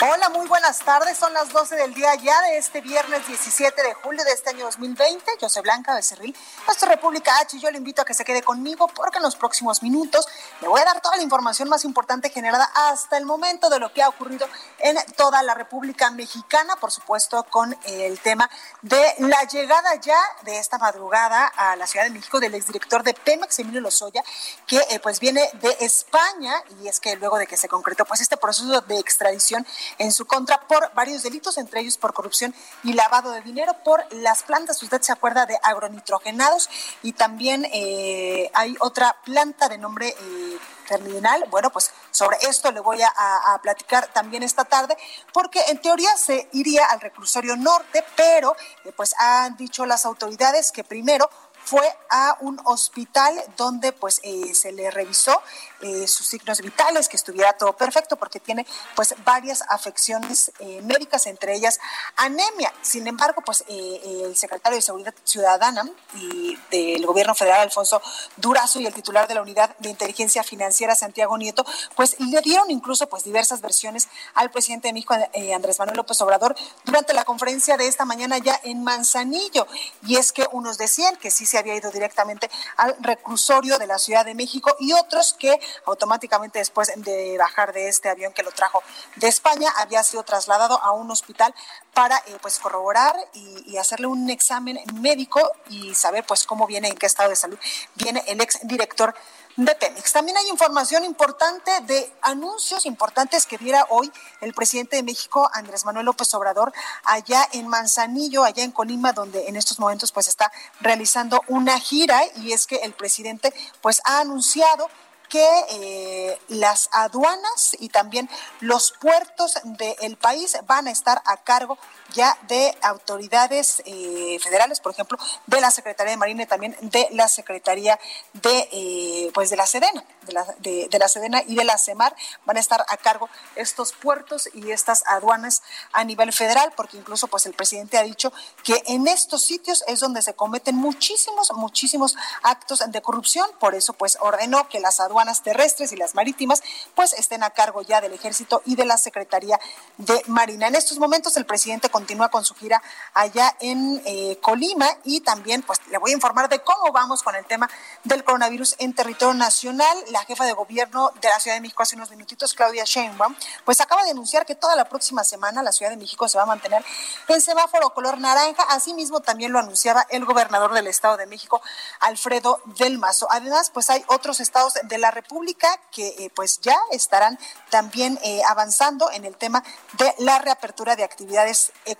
Hola, muy buenas tardes. Son las 12 del día ya de este viernes 17 de julio de este año 2020. Yo soy Blanca Becerril. Es República H y yo le invito a que se quede conmigo porque en los próximos minutos le voy a dar toda la información más importante generada hasta el momento de lo que ha ocurrido en toda la República Mexicana, por supuesto con el tema de la llegada ya de esta madrugada a la Ciudad de México del exdirector de Pemex, Emilio Lozoya, que eh, pues viene de España y es que luego de que se concretó pues este proceso de extradición en su contra por varios delitos, entre ellos por corrupción y lavado de dinero por las plantas, usted se acuerda de agronitrogenados y también eh, hay otra planta de nombre... Eh, terminal. Bueno, pues sobre esto le voy a, platicar también esta tarde, porque en teoría se iría al reclusorio norte, pero eh, pues han dicho las autoridades que primero fue a un hospital donde pues eh, se le revisó eh, sus signos vitales, que estuviera todo perfecto, porque tiene pues varias afecciones eh, médicas, entre ellas anemia. Sin embargo, pues el secretario de Seguridad Ciudadana y del gobierno federal, Alfonso Durazo, y el titular de la Unidad de Inteligencia Financiera, Santiago Nieto, pues le dieron incluso pues diversas versiones al presidente de México, Andrés Manuel López Obrador, durante la conferencia de esta mañana ya en Manzanillo. Y es que unos decían que sí se había ido directamente al reclusorio de la Ciudad de México y otros que automáticamente después de bajar de este avión que lo trajo de España había sido trasladado a un hospital para eh, pues corroborar y, hacerle un examen médico y saber pues cómo viene, en qué estado de salud viene el ex director de Pemex. También hay información importante de anuncios importantes que diera hoy el presidente de México, Andrés Manuel López Obrador, allá en Manzanillo, allá en Colima, donde en estos momentos pues está realizando una gira y es que el presidente pues ha anunciado que eh, las aduanas y también los puertos del país van a estar a cargo ya de autoridades eh, federales, por ejemplo, de la Secretaría de Marina y también de la Secretaría de, eh, pues de la Sedena, de la, de, la Sedena y de la CEMAR, van a estar a cargo estos puertos y estas aduanas a nivel federal, porque incluso pues el presidente ha dicho que en estos sitios es donde se cometen muchísimos, muchísimos actos de corrupción, por eso pues ordenó que las aduanas terrestres y las marítimas pues estén a cargo ya del ejército y de la Secretaría de Marina. En estos momentos el presidente continúa con su gira allá en eh, Colima y también pues le voy a informar de cómo vamos con el tema del coronavirus en territorio nacional. La jefa de gobierno de la Ciudad de México hace unos minutitos, Claudia Sheinbaum, pues acaba de anunciar que toda la próxima semana la Ciudad de México se va a mantener en semáforo color naranja. Asimismo también lo anunciaba el gobernador del Estado de México, Alfredo del Mazo. Además, pues hay otros estados de la República que eh, pues ya estarán también eh, avanzando en el tema de la reapertura de actividades económicas.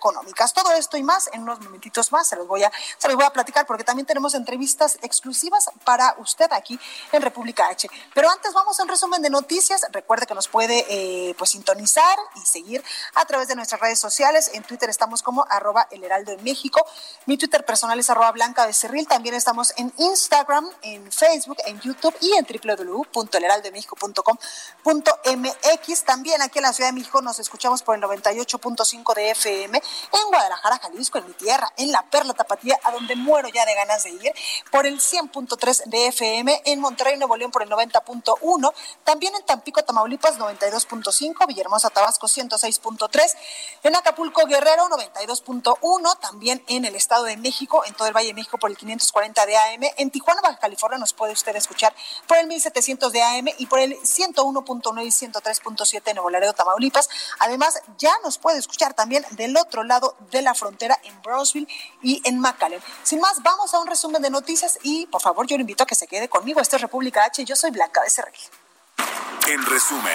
Todo esto y más en unos momentitos más se los voy a, se los voy a platicar porque también tenemos entrevistas exclusivas para usted aquí en República H. Pero antes vamos a un resumen de noticias. Recuerde que nos puede eh, pues sintonizar y seguir a través de nuestras redes sociales. En Twitter estamos como arroba el heraldo de México. Mi Twitter personal es arroba blanca becerril. También estamos en Instagram, en Facebook, en YouTube y en www.elheraldodemexico.com.mx. También aquí en la Ciudad de México nos escuchamos por el 98.5 de FM en Guadalajara, Jalisco, en mi tierra, en la Perla Tapatía, a donde muero ya de ganas de ir, por el 100.3 de FM, en Monterrey, Nuevo León, por el 90.1, también en Tampico, Tamaulipas, 92.5, Villahermosa, Tabasco, 106.3, en Acapulco, Guerrero, 92.1, también en el Estado de México, en todo el Valle de México, por el 540 de AM, en Tijuana, Baja California, nos puede usted escuchar por el 1700 de AM y por el 101.9 y 103.7 en Nuevo Laredo, Tamaulipas. Además, ya nos puede escuchar también del otro lado de la frontera en Brownsville y en McAllen. Sin más, vamos a un resumen de noticias y por favor yo le invito a que se quede conmigo. Esto es República H y yo soy Blanca Becerril. en resumen.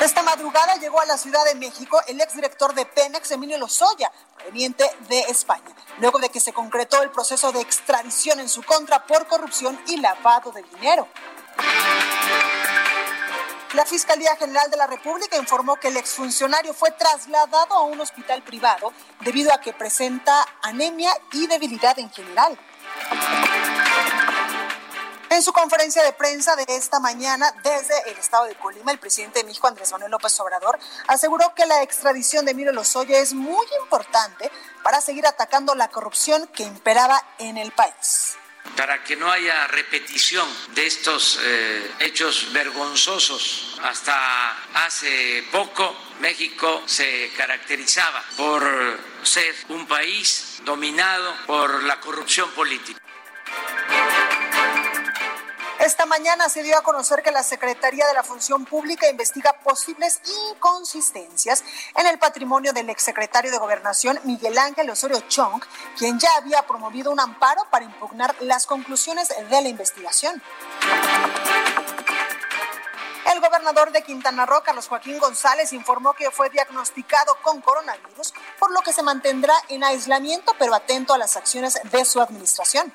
Esta madrugada llegó a la Ciudad de México el exdirector de Pemex, Emilio Lozoya, proveniente de España, luego de que se concretó el proceso de extradición en su contra por corrupción y lavado de dinero. La Fiscalía General de la República informó que el exfuncionario fue trasladado a un hospital privado debido a que presenta anemia y debilidad en general. En su conferencia de prensa de esta mañana desde el estado de Colima, el presidente de Andrés Manuel López Obrador, aseguró que la extradición de Emilio Lozoya es muy importante para seguir atacando la corrupción que imperaba en el país para que no haya repetición de estos eh, hechos vergonzosos. Hasta hace poco México se caracterizaba por ser un país dominado por la corrupción política. Esta mañana se dio a conocer que la Secretaría de la Función Pública investiga posibles inconsistencias en el patrimonio del exsecretario de Gobernación Miguel Ángel Osorio Chong, quien ya había promovido un amparo para impugnar las conclusiones de la investigación. El gobernador de Quintana Roo, Carlos Joaquín González, informó que fue diagnosticado con coronavirus, por lo que se mantendrá en aislamiento, pero atento a las acciones de su administración.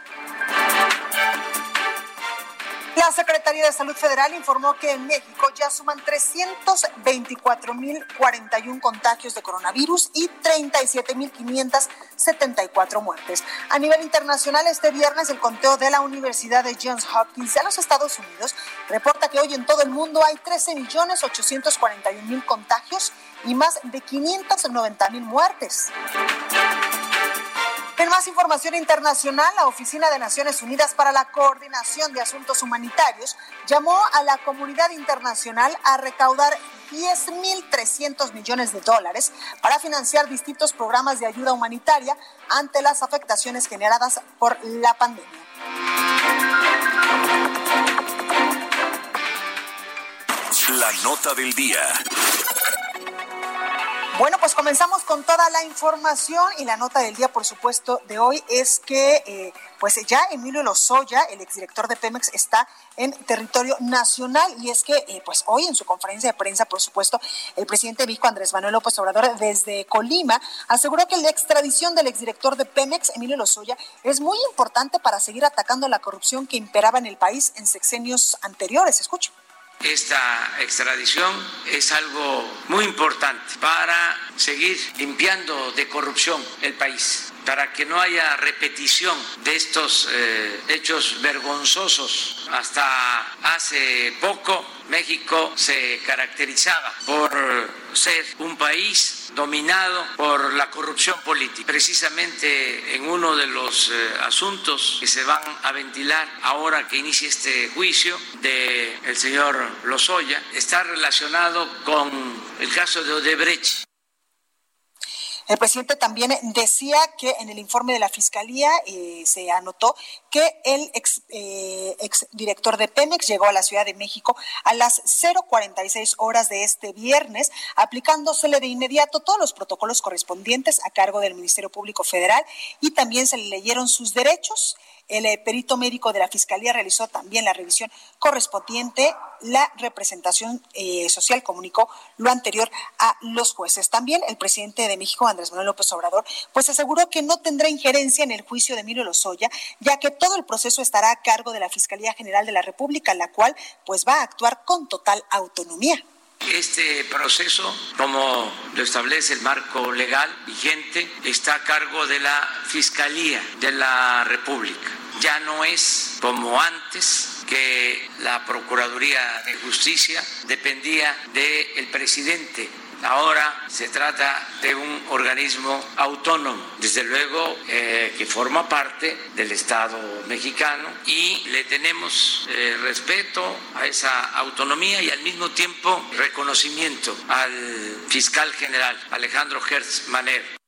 La Secretaría de Salud Federal informó que en México ya suman 324.041 contagios de coronavirus y 37.574 muertes. A nivel internacional, este viernes el conteo de la Universidad de Johns Hopkins de los Estados Unidos reporta que hoy en todo el mundo hay 13.841.000 contagios y más de 590.000 muertes. En más información internacional, la Oficina de Naciones Unidas para la Coordinación de Asuntos Humanitarios llamó a la comunidad internacional a recaudar 10.300 millones de dólares para financiar distintos programas de ayuda humanitaria ante las afectaciones generadas por la pandemia. La nota del día. Bueno, pues comenzamos con toda la información y la nota del día, por supuesto, de hoy es que eh, pues ya Emilio Lozoya, el exdirector de Pemex, está en territorio nacional y es que eh, pues hoy en su conferencia de prensa, por supuesto, el presidente de México, Andrés Manuel López Obrador, desde Colima, aseguró que la extradición del exdirector de Pemex, Emilio Lozoya, es muy importante para seguir atacando la corrupción que imperaba en el país en sexenios anteriores. Escucho. Esta extradición es algo muy importante para seguir limpiando de corrupción el país, para que no haya repetición de estos eh, hechos vergonzosos. Hasta hace poco México se caracterizaba por ser un país dominado por la corrupción política. Precisamente en uno de los eh, asuntos que se van a ventilar ahora que inicie este juicio del el señor Lozoya está relacionado con el caso de Odebrecht. El presidente también decía que en el informe de la Fiscalía eh, se anotó que el ex, eh, ex, director de Pemex llegó a la Ciudad de México a las 0.46 horas de este viernes, aplicándosele de inmediato todos los protocolos correspondientes a cargo del Ministerio Público Federal y también se le leyeron sus derechos el eh, perito médico de la Fiscalía realizó también la revisión correspondiente. La representación eh, social comunicó lo anterior a los jueces. También el presidente de México, Andrés Manuel López Obrador, pues aseguró que no tendrá injerencia en el juicio de Emilio Lozoya, ya que todo el proceso estará a cargo de la Fiscalía General de la República, la cual pues va a actuar con total autonomía. Este proceso, como lo establece el marco legal vigente, está a cargo de la Fiscalía de la República ya no es como antes que la Procuraduría de Justicia dependía del presidente. Ahora se trata de un organismo autónomo, desde luego eh, que forma parte del Estado mexicano y le tenemos eh, respeto a esa autonomía y al mismo tiempo reconocimiento al fiscal general Alejandro Hertz Manero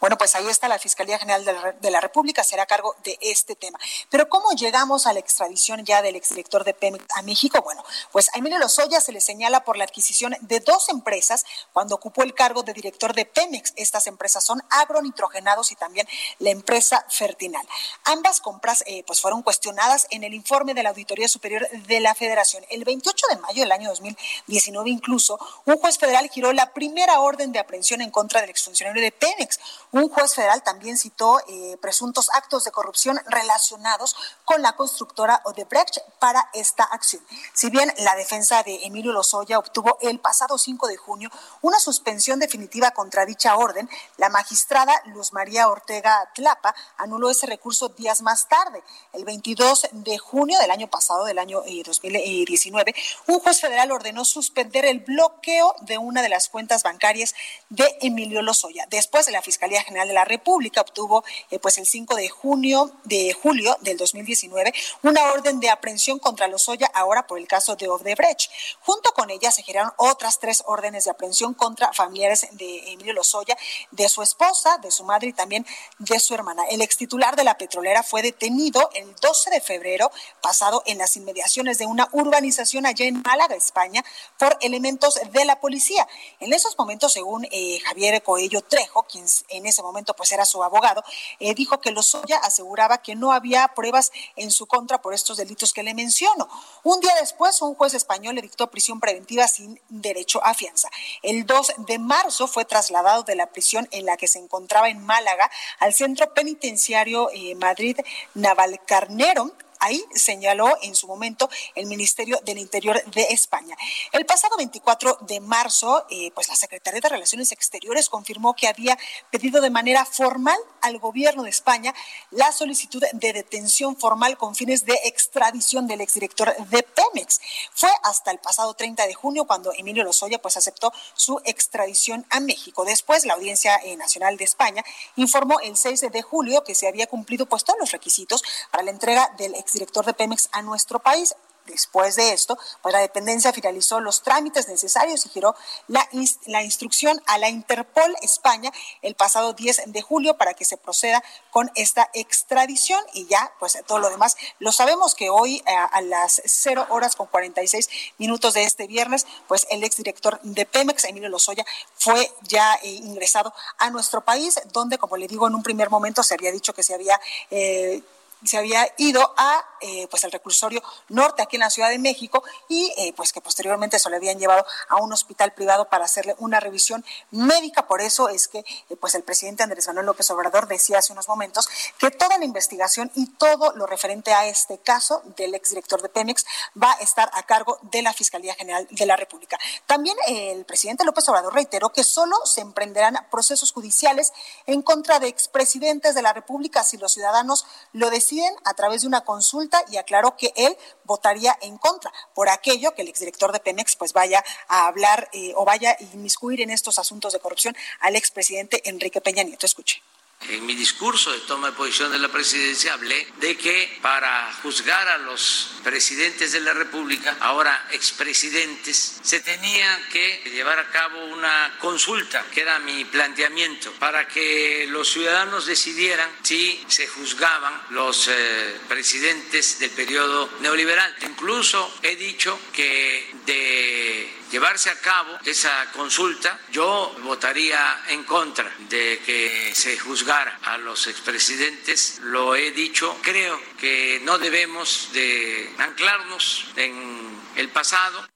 Bueno, pues ahí está la Fiscalía General de la, República, será cargo de este tema. Pero ¿cómo llegamos a la extradición ya del exdirector de Pemex a México? Bueno, pues a Emilio Lozoya se le señala por la adquisición de dos empresas cuando ocupó el cargo de director de Pemex. Estas empresas son agronitrogenados y también la empresa Fertinal. Ambas compras eh, pues fueron cuestionadas en el informe de la Auditoría Superior de la Federación. El 28 de mayo del año 2019 incluso, un juez federal giró la primera orden de aprehensión en contra del exfuncionario de Pemex. Un juez federal también citó eh, presuntos actos de corrupción relacionados con la constructora Odebrecht para esta acción. Si bien la defensa de Emilio Lozoya obtuvo el pasado 5 de junio una suspensión definitiva contra dicha orden, la magistrada Luz María Ortega Tlapa anuló ese recurso días más tarde. El 22 de junio del año pasado, del año 2019, eh, un juez federal ordenó suspender el bloqueo de una de las cuentas bancarias de Emilio Lozoya. Después, la Fiscalía General de la República obtuvo, eh, pues el 5 de junio de julio del 2019, una orden de aprehensión contra Lozoya, ahora por el caso de Odebrecht. Junto con ella se giraron otras tres órdenes de aprehensión contra familiares de Emilio Lozoya, de su esposa, de su madre y también de su hermana. El ex titular de la petrolera fue detenido el 12 de febrero pasado en las inmediaciones de una urbanización allá en Málaga, España, por elementos de la policía. En esos momentos, según eh, Javier Coello Trejo, quien en ese momento pues era su abogado, eh, dijo que Lozoya aseguraba que no había pruebas en su contra por estos delitos que le menciono. Un día después, un juez español le dictó prisión preventiva sin derecho a fianza. El 2 de marzo fue trasladado de la prisión en la que se encontraba en Málaga al centro penitenciario eh, Madrid Navalcarnero Ahí señaló en su momento el Ministerio del Interior de España. El pasado 24 de marzo, eh, pues la Secretaría de Relaciones Exteriores confirmó que había pedido de manera formal al gobierno de España la solicitud de detención formal con fines de extradición del exdirector de Pemex. Fue hasta el pasado 30 de junio cuando Emilio Lozoya pues aceptó su extradición a México. Después, la Audiencia eh, Nacional de España informó el 6 de julio que se había cumplido pues todos los requisitos para la entrega del exdirector de Pemex a nuestro país. Después de esto, pues la dependencia finalizó los trámites necesarios y giró la, la, instrucción a la Interpol España el pasado 10 de julio para que se proceda con esta extradición y ya, pues todo lo demás lo sabemos que hoy a, eh, a las 0 horas con 46 minutos de este viernes, pues el exdirector de Pemex, Emilio Lozoya, fue ya eh, ingresado a nuestro país, donde, como le digo, en un primer momento se había dicho que se había... Eh, se había ido a eh, pues al reclusorio norte aquí en la Ciudad de México y eh, pues que posteriormente se lo habían llevado a un hospital privado para hacerle una revisión médica. Por eso es que eh, pues el presidente Andrés Manuel López Obrador decía hace unos momentos que toda la investigación y todo lo referente a este caso del exdirector de Pemex va a estar a cargo de la Fiscalía General de la República. También el presidente López Obrador reiteró que solo se emprenderán procesos judiciales en contra de expresidentes de la República si los ciudadanos lo deciden a través de una consulta y aclaró que él votaría en contra por aquello que el exdirector de Pemex pues vaya a hablar eh, o vaya a inmiscuir en estos asuntos de corrupción al expresidente Enrique Peña Nieto. Escuche. En mi discurso de toma de posición de la presidencia hablé de que para juzgar a los presidentes de la República, ahora expresidentes, se tenía que llevar a cabo una consulta, que era mi planteamiento, para que los ciudadanos decidieran si se juzgaban los eh, presidentes del periodo neoliberal. Incluso he dicho que de llevarse a cabo esa consulta, yo votaría en contra de que se juzgara a los expresidentes. Lo he dicho, creo que no debemos de anclarnos en el pasado.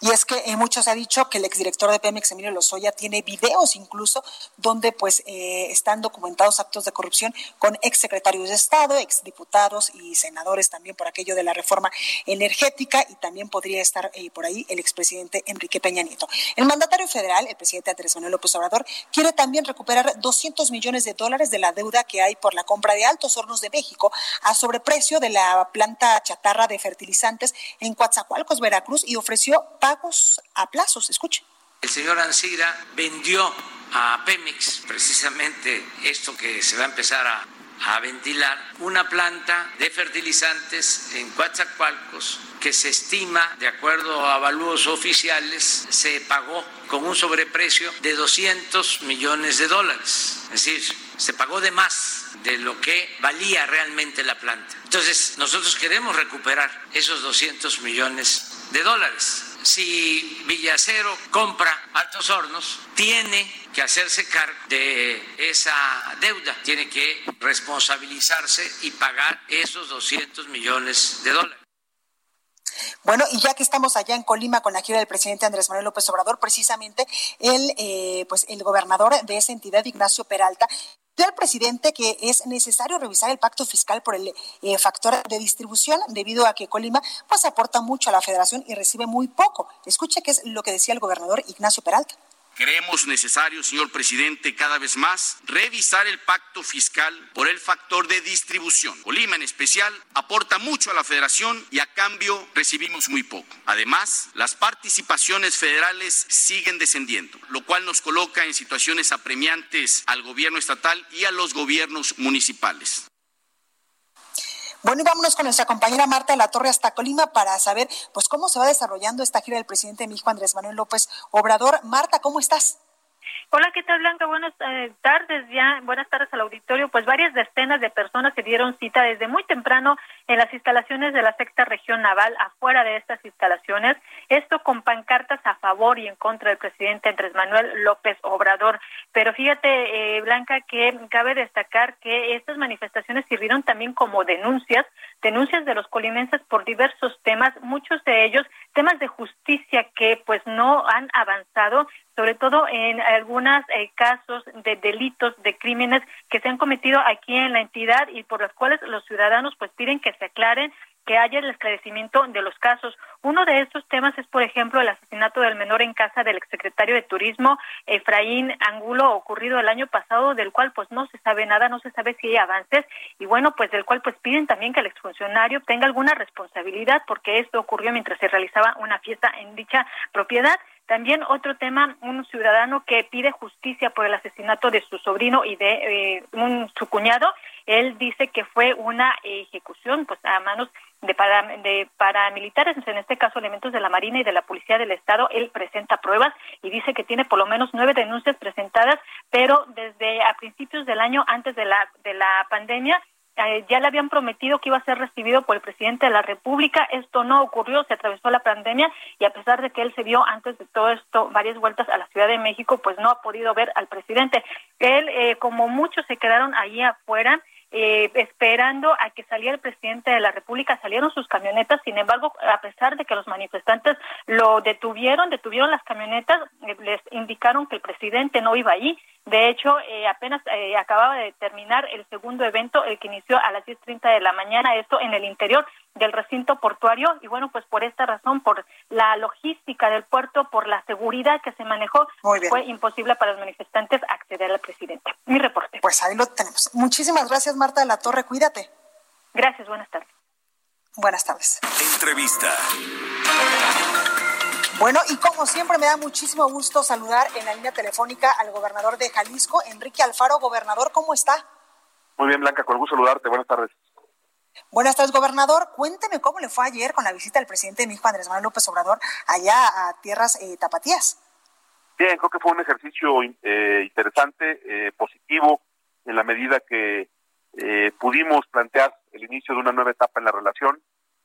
Y es que eh, muchos ha dicho que el exdirector de Pemex, Emilio Lozoya, tiene videos incluso donde pues eh, están documentados actos de corrupción con exsecretarios de Estado, exdiputados y senadores también por aquello de la reforma energética y también podría estar eh, por ahí el expresidente Enrique Peña Nieto. El mandatario federal, el presidente Andrés Manuel López Obrador, quiere también recuperar 200 millones de dólares de la deuda que hay por la compra de Altos Hornos de México a sobreprecio de la planta chatarra de fertilizantes en Coatzacoalcos, Veracruz, y ofreció pagos a plazos. Escuche. El señor Ancira vendió a Pemex precisamente esto que se va a empezar a a ventilar una planta de fertilizantes en Coatzacoalcos que se estima, de acuerdo a avalúos oficiales, se pagó con un sobreprecio de 200 millones de dólares. Es decir, se pagó de más de lo que valía realmente la planta. Entonces, nosotros queremos recuperar esos 200 millones de dólares. Si Villacero compra Altos Hornos, tiene que hacerse cargo de esa deuda, tiene que responsabilizarse y pagar esos 200 millones de dólares. Bueno, y ya que estamos allá en Colima con la gira del presidente Andrés Manuel López Obrador, precisamente el, eh, pues el gobernador de esa entidad, Ignacio Peralta, al presidente que es necesario revisar el pacto fiscal por el eh, factor de distribución, debido a que Colima pues aporta mucho a la federación y recibe muy poco. Escuche qué es lo que decía el gobernador Ignacio Peralta. Creemos necesario, señor presidente, cada vez más revisar el pacto fiscal por el factor de distribución. Colima en especial aporta mucho a la federación y a cambio recibimos muy poco. Además, las participaciones federales siguen descendiendo, lo cual nos coloca en situaciones apremiantes al gobierno estatal y a los gobiernos municipales. Bueno, y vámonos con nuestra compañera Marta de la Torre hasta Colima para saber pues cómo se va desarrollando esta gira del presidente de México, Andrés Manuel López Obrador. Marta, ¿cómo estás? Hola, ¿qué tal Blanca? Buenas eh, tardes ya, buenas tardes al auditorio. Pues varias decenas de personas se dieron cita desde muy temprano en las instalaciones de la sexta región naval, afuera de estas instalaciones, esto con pancartas a favor y en contra del presidente Andrés Manuel López Obrador. Pero fíjate, eh, Blanca, que cabe destacar que estas manifestaciones sirvieron también como denuncias, denuncias de los colimenses por diversos temas, muchos de ellos temas de justicia que pues no han avanzado sobre todo en algunos eh, casos de delitos, de crímenes que se han cometido aquí en la entidad y por los cuales los ciudadanos pues piden que se aclaren que haya el esclarecimiento de los casos. Uno de estos temas es, por ejemplo, el asesinato del menor en casa del exsecretario de Turismo, Efraín Angulo, ocurrido el año pasado, del cual pues no se sabe nada, no se sabe si hay avances, y bueno, pues del cual pues piden también que el exfuncionario tenga alguna responsabilidad, porque esto ocurrió mientras se realizaba una fiesta en dicha propiedad. También otro tema, un ciudadano que pide justicia por el asesinato de su sobrino y de eh, un, su cuñado. Él dice que fue una ejecución pues a manos de, de paramilitares, en este caso elementos de la Marina y de la Policía del Estado. Él presenta pruebas y dice que tiene por lo menos nueve denuncias presentadas, pero desde a principios del año, antes de la, de la pandemia, eh, ya le habían prometido que iba a ser recibido por el presidente de la República. Esto no ocurrió, se atravesó la pandemia y a pesar de que él se vio antes de todo esto varias vueltas a la Ciudad de México, pues no ha podido ver al presidente. Él, eh, como muchos, se quedaron ahí afuera. Eh, esperando a que saliera el presidente de la República, salieron sus camionetas, sin embargo, a pesar de que los manifestantes lo detuvieron, detuvieron las camionetas, les indicaron que el presidente no iba ahí, de hecho, eh, apenas eh, acababa de terminar el segundo evento, el que inició a las 10.30 de la mañana, esto en el interior del recinto portuario. Y bueno, pues por esta razón, por la logística del puerto, por la seguridad que se manejó, fue imposible para los manifestantes acceder al presidente. Mi reporte. Pues ahí lo tenemos. Muchísimas gracias, Marta de la Torre. Cuídate. Gracias, buenas tardes. Buenas tardes. Entrevista. Bueno, y como siempre me da muchísimo gusto saludar en la línea telefónica al gobernador de Jalisco, Enrique Alfaro. Gobernador, ¿cómo está? Muy bien, Blanca, con gusto saludarte. Buenas tardes. Buenas tardes, gobernador. Cuénteme cómo le fue ayer con la visita del presidente de México, Andrés Manuel López Obrador, allá a tierras eh, tapatías. Bien, creo que fue un ejercicio eh, interesante, eh, positivo, en la medida que pudimos plantear el inicio de una nueva etapa en la relación,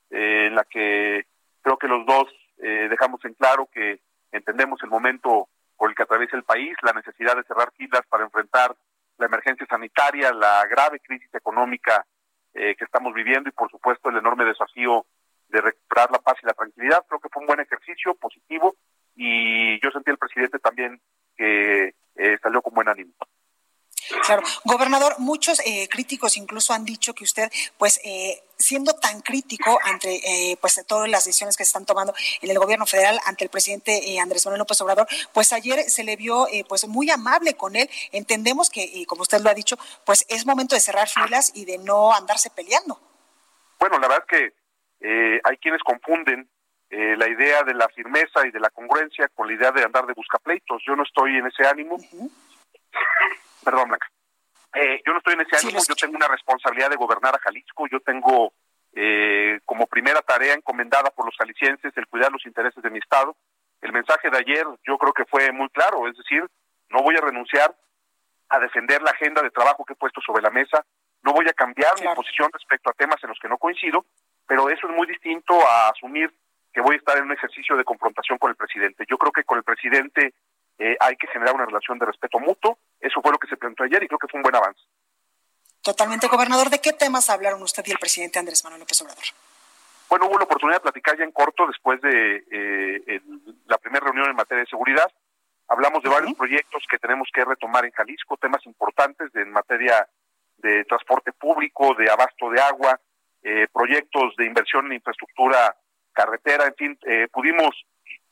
en la que creo que los dos eh, dejamos en claro que entendemos el momento por el que atraviesa el país, la necesidad de cerrar filas para enfrentar la emergencia sanitaria, la grave crisis económica eh, que estamos viviendo y, por supuesto, el enorme desafío de recuperar la paz y la tranquilidad. Creo que fue un buen ejercicio, positivo, y yo sentí al presidente también que eh, salió con buen ánimo. Claro, gobernador, muchos eh, críticos incluso han dicho que usted, pues, eh, siendo tan crítico ante eh, pues todas las decisiones que se están tomando en el gobierno federal ante el presidente Andrés Manuel López Obrador, pues ayer se le vio pues muy amable con él. Entendemos que, como usted lo ha dicho, pues es momento de cerrar filas y de no andarse peleando. Bueno, la verdad es que hay quienes confunden la idea de la firmeza y de la congruencia con la idea de andar de buscapleitos. Yo no estoy en ese ánimo. Perdón, Blanca. Eh, yo no estoy en ese ánimo, yo tengo una responsabilidad de gobernar a Jalisco, yo tengo eh, como primera tarea encomendada por los jaliscienses el cuidar los intereses de mi Estado. El mensaje de ayer yo creo que fue muy claro, es decir, no voy a renunciar a defender la agenda de trabajo que he puesto sobre la mesa, no voy a cambiar mi posición respecto a temas en los que no coincido, pero eso es muy distinto a asumir que voy a estar en un ejercicio de confrontación con el presidente. Yo creo que con el presidente eh, hay que generar una relación de respeto mutuo. Eso fue lo que se planteó ayer y creo que fue un buen avance. Totalmente, gobernador. ¿De qué temas hablaron usted y el presidente Andrés Manuel López Obrador? Bueno, hubo la oportunidad de platicar ya en corto después de eh, la primera reunión en materia de seguridad. Hablamos de varios proyectos que tenemos que retomar en Jalisco, temas importantes de, en materia de transporte público, de abasto de agua, eh, proyectos de inversión en infraestructura carretera, en fin, eh, pudimos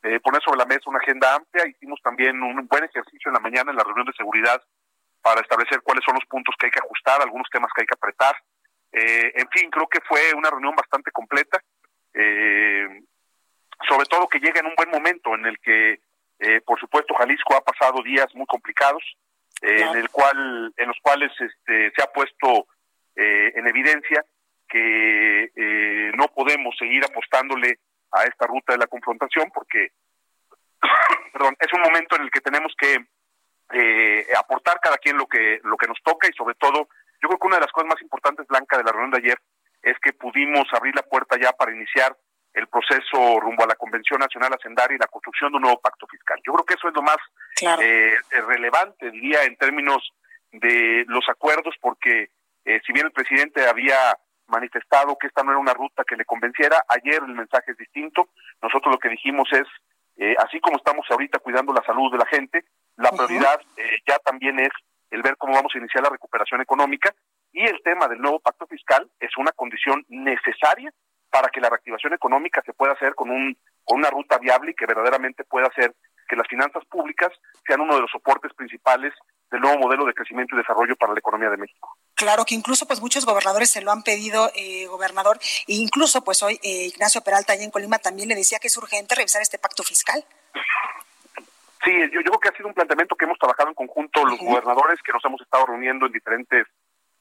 eh, poner sobre la mesa una agenda amplia, hicimos también un buen ejercicio en la mañana en la reunión de seguridad para establecer cuáles son los puntos que hay que ajustar, algunos temas que hay que apretar. en fin, creo que fue una reunión bastante completa, sobre todo que llega en un buen momento en el que, por supuesto, Jalisco ha pasado días muy complicados, en el cual, en los cuales este, se ha puesto en evidencia que eh, no podemos seguir apostándole a esta ruta de la confrontación porque perdón, es un momento en el que tenemos que eh, aportar cada quien lo que lo que nos toca y sobre todo yo creo que una de las cosas más importantes Blanca de la reunión de ayer es que pudimos abrir la puerta ya para iniciar el proceso rumbo a la Convención Nacional Hacendaria y la construcción de un nuevo pacto fiscal. Yo creo que eso es lo más eh, relevante, diría, en términos de los acuerdos, porque si bien el presidente había manifestado que esta no era una ruta que le convenciera. Ayer el mensaje es distinto. Nosotros lo que dijimos es, eh, así como estamos ahorita cuidando la salud de la gente, la prioridad eh, ya también es el ver cómo vamos a iniciar la recuperación económica y el tema del nuevo pacto fiscal es una condición necesaria para que la reactivación económica se pueda hacer con un con una ruta viable y que verdaderamente pueda hacer que las finanzas públicas sean uno de los soportes principales del nuevo modelo de crecimiento y desarrollo para la economía de México. Claro que incluso pues muchos gobernadores se lo han pedido, eh, gobernador, e incluso pues hoy eh, Ignacio Peralta allá en Colima también le decía que es urgente revisar este pacto fiscal. Sí, yo, creo que ha sido un planteamiento que hemos trabajado en conjunto los gobernadores, que nos hemos estado reuniendo en diferentes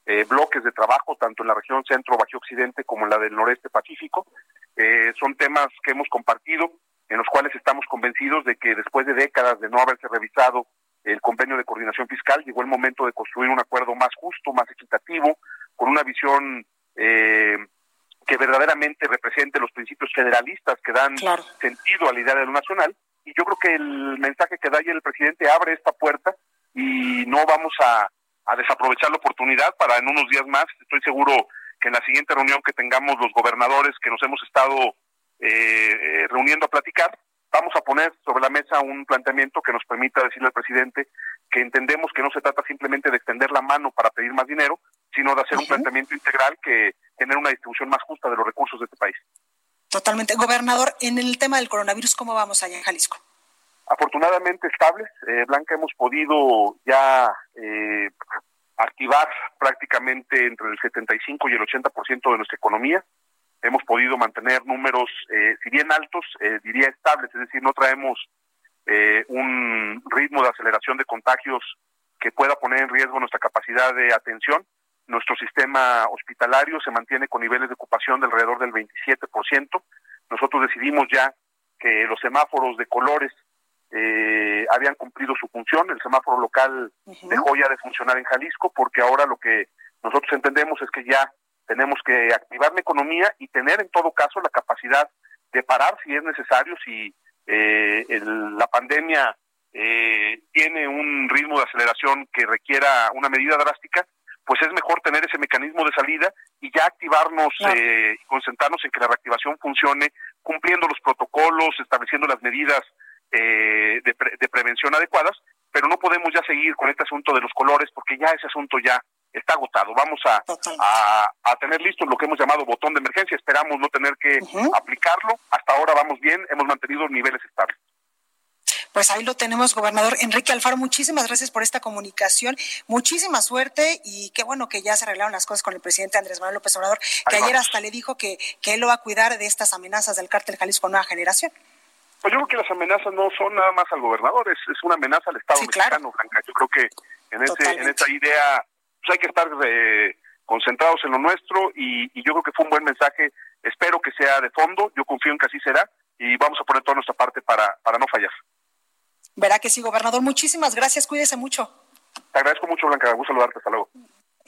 eh, bloques de trabajo, tanto en la región centro, bajo occidente, como en la del noreste pacífico. Eh, son temas que hemos compartido, en los cuales estamos convencidos de que después de décadas de no haberse revisado el convenio de coordinación fiscal, llegó el momento de construir un acuerdo más justo, más equitativo, con una visión eh, que verdaderamente represente los principios federalistas que dan sentido a la idea de lo nacional. Y yo creo que el mensaje que da ayer el presidente abre esta puerta y no vamos a, desaprovechar la oportunidad para en unos días más, estoy seguro que en la siguiente reunión que tengamos los gobernadores que nos hemos estado eh, eh, reuniendo a platicar, vamos a poner sobre la mesa un planteamiento que nos permita decirle al presidente que entendemos que no se trata simplemente de extender la mano para pedir más dinero, sino de hacer un planteamiento integral que genere una distribución más justa de los recursos de este país. Totalmente. Gobernador, en el tema del coronavirus, ¿cómo vamos allá en Jalisco? Afortunadamente estables. Eh, Blanca, hemos podido ya eh, activar prácticamente entre el 75 y el 80% de nuestra economía hemos podido mantener números, eh, si bien altos, eh, diría estables, es decir, no traemos eh, un ritmo de aceleración de contagios que pueda poner en riesgo nuestra capacidad de atención. Nuestro sistema hospitalario se mantiene con niveles de ocupación de alrededor del 27%. Nosotros decidimos ya que los semáforos de colores habían cumplido su función. El semáforo local dejó ya de funcionar en Jalisco porque ahora lo que nosotros entendemos es que ya tenemos que activar la economía y tener en todo caso la capacidad de parar si es necesario, si eh, la pandemia eh, tiene un ritmo de aceleración que requiera una medida drástica, pues es mejor tener ese mecanismo de salida y ya activarnos eh, y concentrarnos en que la reactivación funcione cumpliendo los protocolos, estableciendo las medidas de, de prevención adecuadas, pero no podemos ya seguir con este asunto de los colores porque ya ese asunto ya está agotado. Vamos a, a, tener listo lo que hemos llamado botón de emergencia. Esperamos no tener que aplicarlo. Hasta ahora vamos bien, hemos mantenido niveles estables. Pues ahí lo tenemos, gobernador Enrique Alfaro. Muchísimas gracias por esta comunicación. Muchísima suerte y qué bueno que ya se arreglaron las cosas con el presidente Andrés Manuel López Obrador, que ayer hasta le dijo que, que él lo va a cuidar de estas amenazas del cártel Jalisco Nueva Generación. Pues yo creo que las amenazas no son nada más al gobernador, es, una amenaza al Estado mexicano, Blanca. Yo creo que en, ese, en esa idea pues hay que estar eh, concentrados en lo nuestro y, yo creo que fue un buen mensaje. Espero que sea de fondo, yo confío en que así será y vamos a poner toda nuestra parte para, para no fallar. Verá que sí, gobernador. Muchísimas gracias, cuídese mucho. Te agradezco mucho, Blanca. Gusto saludarte. Hasta luego.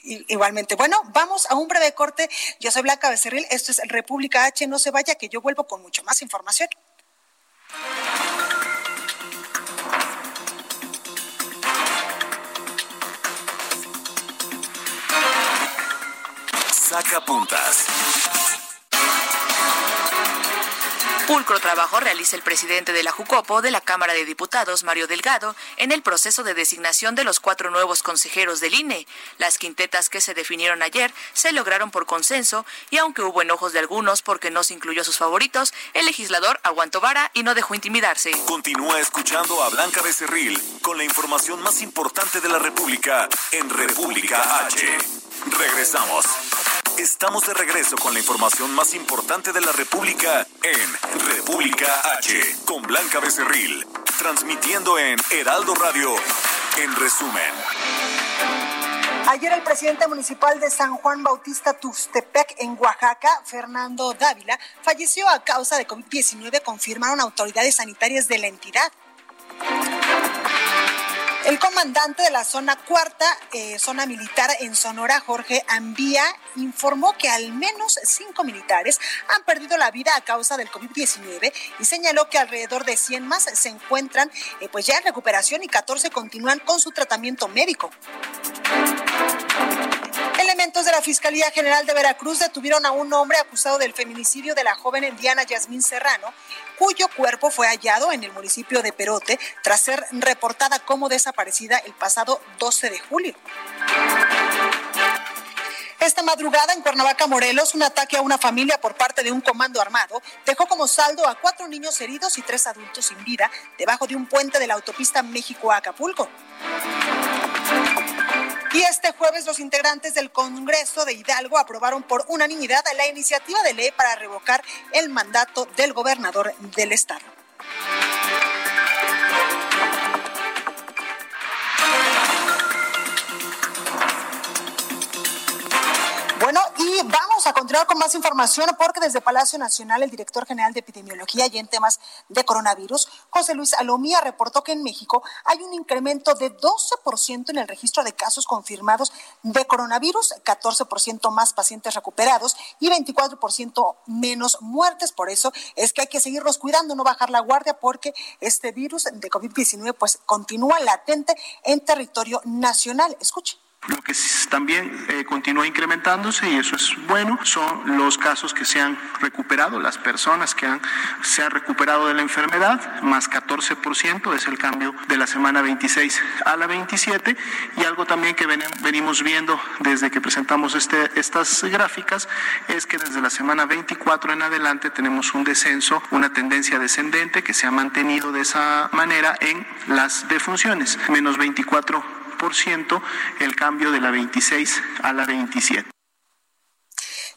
Igualmente. Bueno, vamos a un breve corte. Yo soy Blanca Becerril. Esto es República H. No se vaya, que yo vuelvo con mucho más información. Saca puntas. Pulcro trabajo realiza el presidente de la Jucopo de la Cámara de Diputados, Mario Delgado, en el proceso de designación de los cuatro nuevos consejeros del INE. Las quintetas que se definieron ayer se lograron por consenso y aunque hubo enojos de algunos porque no se incluyó a sus favoritos, el legislador aguantó vara y no dejó intimidarse. Continúa escuchando a Blanca Becerril con la información más importante de la República en República H. Regresamos. Estamos de regreso con la información más importante de la República en República H con Blanca Becerril, transmitiendo en Heraldo Radio. En resumen. Ayer el presidente municipal de San Juan Bautista Tustepec en Oaxaca, Fernando Dávila, falleció a causa de COVID-19, confirmaron autoridades sanitarias de la entidad. El comandante de la zona cuarta, eh, zona militar en Sonora, Jorge Ambía, informó que al menos cinco militares han perdido la vida a causa del COVID-19 y señaló que alrededor de 100 más se encuentran eh, pues ya en recuperación y 14 continúan con su tratamiento médico. Elementos de la Fiscalía General de Veracruz detuvieron a un hombre acusado del feminicidio de la joven Diana Yasmín Serrano, cuyo cuerpo fue hallado en el municipio de Perote tras ser reportada como desaparecida el pasado 12 de julio. Esta madrugada en Cuernavaca, Morelos, un ataque a una familia por parte de un comando armado dejó como saldo a cuatro niños heridos y tres adultos sin vida debajo de un puente de la autopista México-Acapulco. Y este jueves los integrantes del Congreso de Hidalgo aprobaron por unanimidad la iniciativa de ley para revocar el mandato del gobernador del estado. Vamos a continuar con más información porque desde Palacio Nacional el director general de epidemiología y en temas de coronavirus, José Luis Alomía, reportó que en México hay un incremento de 12% en el registro de casos confirmados de coronavirus, 14% más pacientes recuperados y 24% menos muertes. Por eso es que hay que seguirnos cuidando, no bajar la guardia porque este virus de COVID-19 pues continúa latente en territorio nacional. Escuche. Lo que también eh, continúa incrementándose y eso es bueno. Son los casos que se han recuperado, las personas que han, se han recuperado de la enfermedad, más 14% es el cambio de la semana 26 a la 27 y algo también que venimos viendo desde que presentamos este, estas gráficas es que desde la semana 24 en adelante tenemos un descenso, una tendencia descendente que se ha mantenido de esa manera en las defunciones, menos 24 el cambio de la 26 a la 27.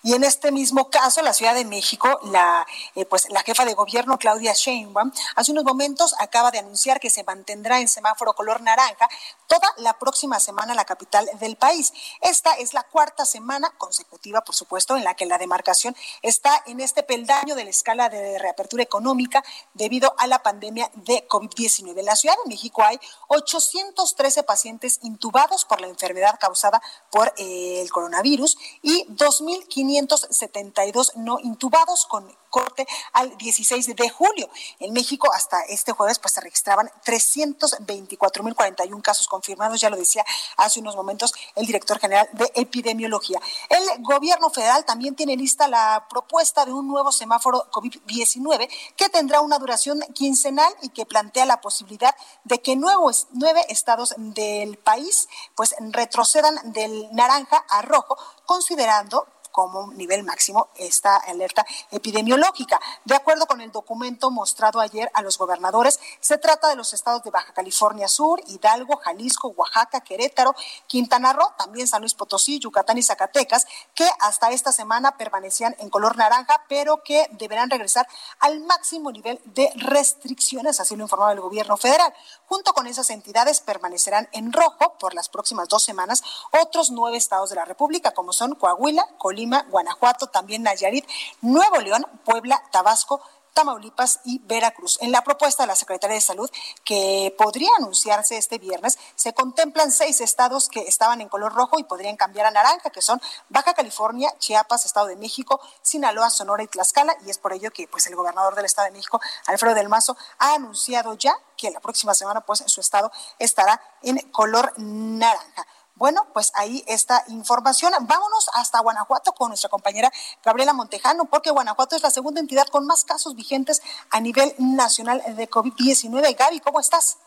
Y en este mismo caso, la Ciudad de México, la, eh, pues, la jefa de gobierno, Claudia Sheinbaum, hace unos momentos acaba de anunciar que se mantendrá en semáforo color naranja toda la próxima semana la capital del país. Esta es la cuarta semana consecutiva, por supuesto, en la que la demarcación está en este peldaño de la escala de reapertura económica debido a la pandemia de COVID-19. En la Ciudad de México hay 813 pacientes intubados por la enfermedad causada por eh, el coronavirus y 2.500 572 no intubados con corte al 16 de julio. En México hasta este jueves pues se registraban 324.041 casos confirmados, ya lo decía hace unos momentos el director general de epidemiología. El gobierno federal también tiene lista la propuesta de un nuevo semáforo COVID-19 que tendrá una duración quincenal y que plantea la posibilidad de que nuevos nueve estados del país pues retrocedan del naranja a rojo, considerando como nivel máximo esta alerta epidemiológica. De acuerdo con el documento mostrado ayer a los gobernadores, se trata de los estados de Baja California Sur, Hidalgo, Jalisco, Oaxaca, Querétaro, Quintana Roo, también San Luis Potosí, Yucatán y Zacatecas, que hasta esta semana permanecían en color naranja, pero que deberán regresar al máximo nivel de restricciones, así lo informaba el gobierno federal. Junto con esas entidades permanecerán en rojo por las próximas dos semanas otros nueve estados de la República, como son Coahuila, Colima, Guanajuato, también Nayarit, Nuevo León, Puebla, Tabasco, Tamaulipas y Veracruz. En la propuesta de la Secretaría de Salud que podría anunciarse este viernes, se contemplan seis estados que estaban en color rojo y podrían cambiar a naranja, que son Baja California, Chiapas, Estado de México, Sinaloa, Sonora y Tlaxcala, y es por ello que pues el gobernador del Estado de México, Alfredo del Mazo, ha anunciado ya que la próxima semana pues su estado estará en color naranja. Bueno, pues ahí está información. Vámonos hasta Guanajuato con nuestra compañera Gabriela Montejano, porque Guanajuato es la segunda entidad con más casos vigentes a nivel nacional de COVID-19. Gaby, ¿cómo estás?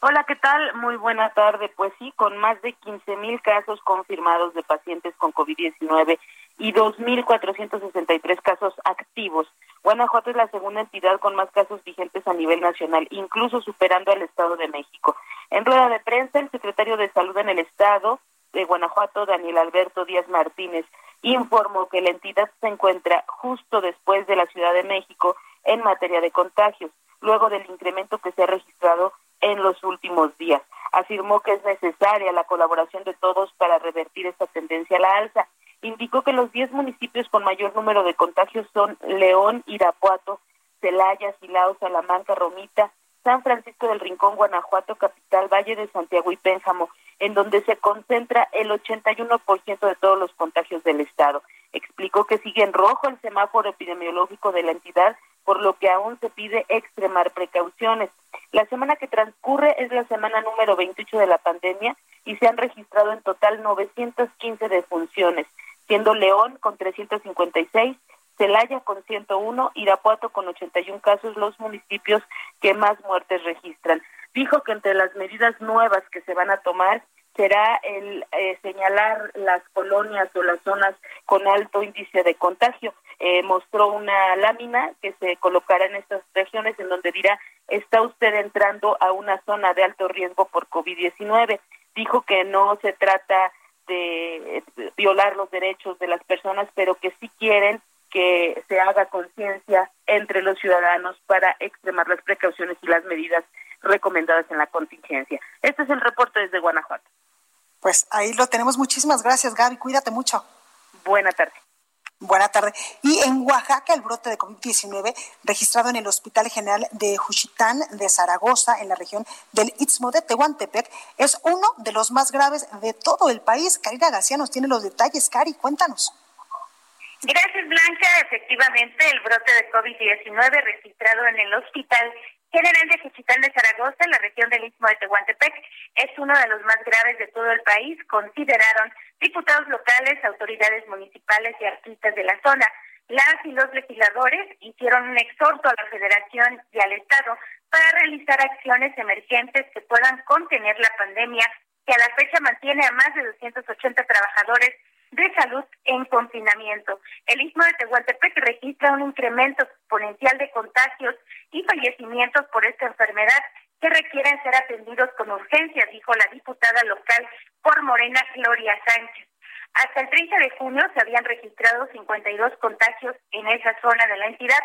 Hola, ¿qué tal? Muy buena tarde. Pues sí, con más de 15 mil casos confirmados de pacientes con COVID-19 y 2.463 casos activos. Guanajuato es la segunda entidad con más casos vigentes a nivel nacional, incluso superando al Estado de México. En rueda de prensa, el secretario de Salud en el Estado de Guanajuato, Daniel Alberto Díaz Martínez, informó que la entidad se encuentra justo después de la Ciudad de México en materia de contagios, luego del incremento que se ha registrado en los últimos días. Afirmó que es necesaria la colaboración de todos para revertir esta tendencia a la alza indicó que los 10 municipios con mayor número de contagios son León, Irapuato, Celaya, Silao, Salamanca, Romita, San Francisco del Rincón, Guanajuato, Capital, Valle de Santiago y Pénjamo, en donde se concentra el 81% de todos los contagios del Estado. Explicó que sigue en rojo el semáforo epidemiológico de la entidad, por lo que aún se pide extremar precauciones. La semana que transcurre es la semana número 28 de la pandemia y se han registrado en total 915 defunciones siendo León con 356, Celaya con 101, Irapuato con 81 casos, los municipios que más muertes registran. Dijo que entre las medidas nuevas que se van a tomar será el eh, señalar las colonias o las zonas con alto índice de contagio. Eh, mostró una lámina que se colocará en estas regiones en donde dirá está usted entrando a una zona de alto riesgo por COVID-19. Dijo que no se trata de violar los derechos de las personas, pero que sí quieren que se haga conciencia entre los ciudadanos para extremar las precauciones y las medidas recomendadas en la contingencia. Este es el reporte desde Guanajuato. Pues ahí lo tenemos. Muchísimas gracias, Gaby. Cuídate mucho. Buena tarde. Buena tarde. Y en Oaxaca, el brote de COVID-19 registrado en el Hospital General de Juchitán de Zaragoza, en la región del Istmo de Tehuantepec, es uno de los más graves de todo el país. Karina García nos tiene los detalles. Cari, cuéntanos. Gracias, Blanca. Efectivamente, el brote de COVID-19 registrado en el Hospital General de Juchitán de Zaragoza, la región del Istmo de Tehuantepec, es uno de los más graves de todo el país, consideraron diputados locales, autoridades municipales y artistas de la zona. Las y los legisladores hicieron un exhorto a la Federación y al Estado para realizar acciones emergentes que puedan contener la pandemia, que a la fecha mantiene a más de 280 trabajadores de salud en confinamiento. El Istmo de Tehuantepec registra un incremento exponencial de contagios y fallecimientos por esta enfermedad que requieren ser atendidos con urgencia, dijo la diputada local por Morena Gloria Sánchez. Hasta el 30 de junio se habían registrado 52 contagios en esa zona de la entidad.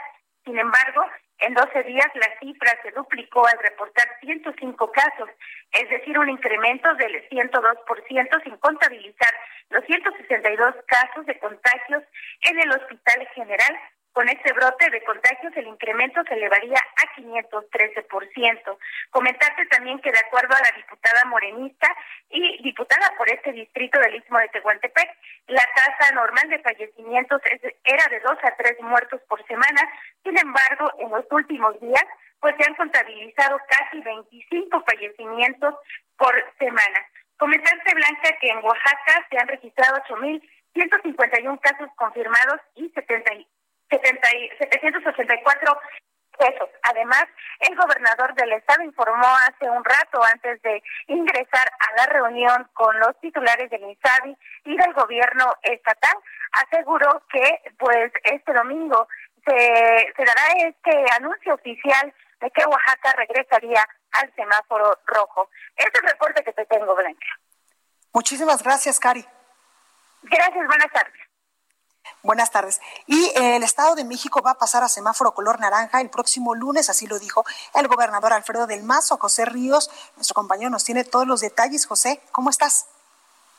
Sin embargo, en 12 días la cifra se duplicó al reportar 105 casos, es decir, un incremento del 102% sin contabilizar los 162 casos de contagios en el Hospital General con este brote de contagios, el incremento se elevaría a 513%. Comentarte también que de acuerdo a la diputada morenista y diputada por este distrito del Istmo de Tehuantepec, la tasa normal de fallecimientos era de dos a tres muertos por semana. Sin embargo, en los últimos días, pues se han contabilizado casi 25 fallecimientos por semana. Comentarte, Blanca, que en Oaxaca se han registrado 8.151 casos confirmados y 70 784 pesos. Además, el gobernador del estado informó hace un rato antes de ingresar a la reunión con los titulares del INSABI y del gobierno estatal, aseguró que pues este domingo se, se dará este anuncio oficial de que Oaxaca regresaría al semáforo rojo. Este es el reporte que te tengo, Blanca. Muchísimas gracias, Cari. Gracias, buenas tardes. Buenas tardes. Y eh, el Estado de México va a pasar a semáforo color naranja el próximo lunes, así lo dijo el gobernador Alfredo del Mazo. José Ríos, nuestro compañero, nos tiene todos los detalles. José, ¿cómo estás?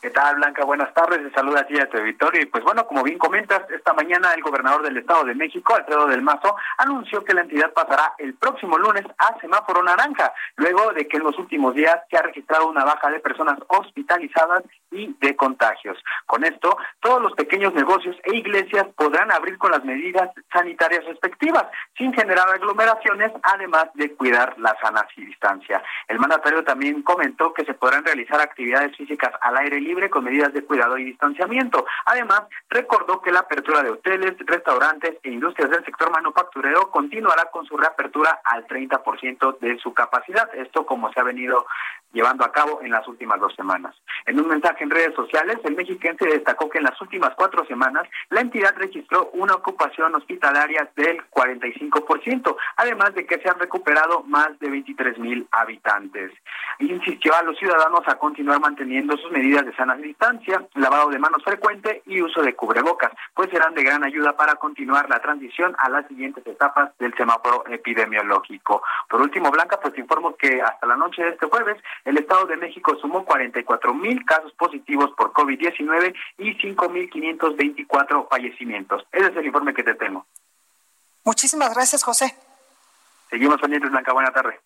¿Qué tal, Blanca? Buenas tardes. Te saluda aquí a tu auditorio. Y pues bueno, como bien comentas, esta mañana el gobernador del Estado de México, Alfredo del Mazo, anunció que la entidad pasará el próximo lunes a semáforo naranja, luego de que en los últimos días se ha registrado una baja de personas hospitalizadas y de contagios. Con esto, todos los pequeños negocios e iglesias podrán abrir con las medidas sanitarias respectivas, sin generar aglomeraciones, además de cuidar la sana distancia. El mandatario también comentó que se podrán realizar actividades físicas al aire libre con medidas de cuidado y distanciamiento. Además, recordó que la apertura de hoteles, restaurantes e industrias del sector manufacturero continuará con su reapertura al 30% de su capacidad. Esto como se ha venido llevando a cabo en las últimas dos semanas. En un mensaje en redes sociales, el mexiquense destacó que en las últimas cuatro semanas la entidad registró una ocupación hospitalaria del 45%, además de que se han recuperado más de 23 mil habitantes. Insistió a los ciudadanos a continuar manteniendo sus medidas de sana distancia, lavado de manos frecuente y uso de cubrebocas, pues serán de gran ayuda para continuar la transición a las siguientes etapas del semáforo epidemiológico. Por último, Blanca, pues informo que hasta la noche de este jueves el Estado de México sumó 44 mil casos positivos por COVID-19 y 5.524 fallecimientos. Ese es el informe que te tengo. Muchísimas gracias, José. Seguimos pendientes, Blanca. Buena tarde.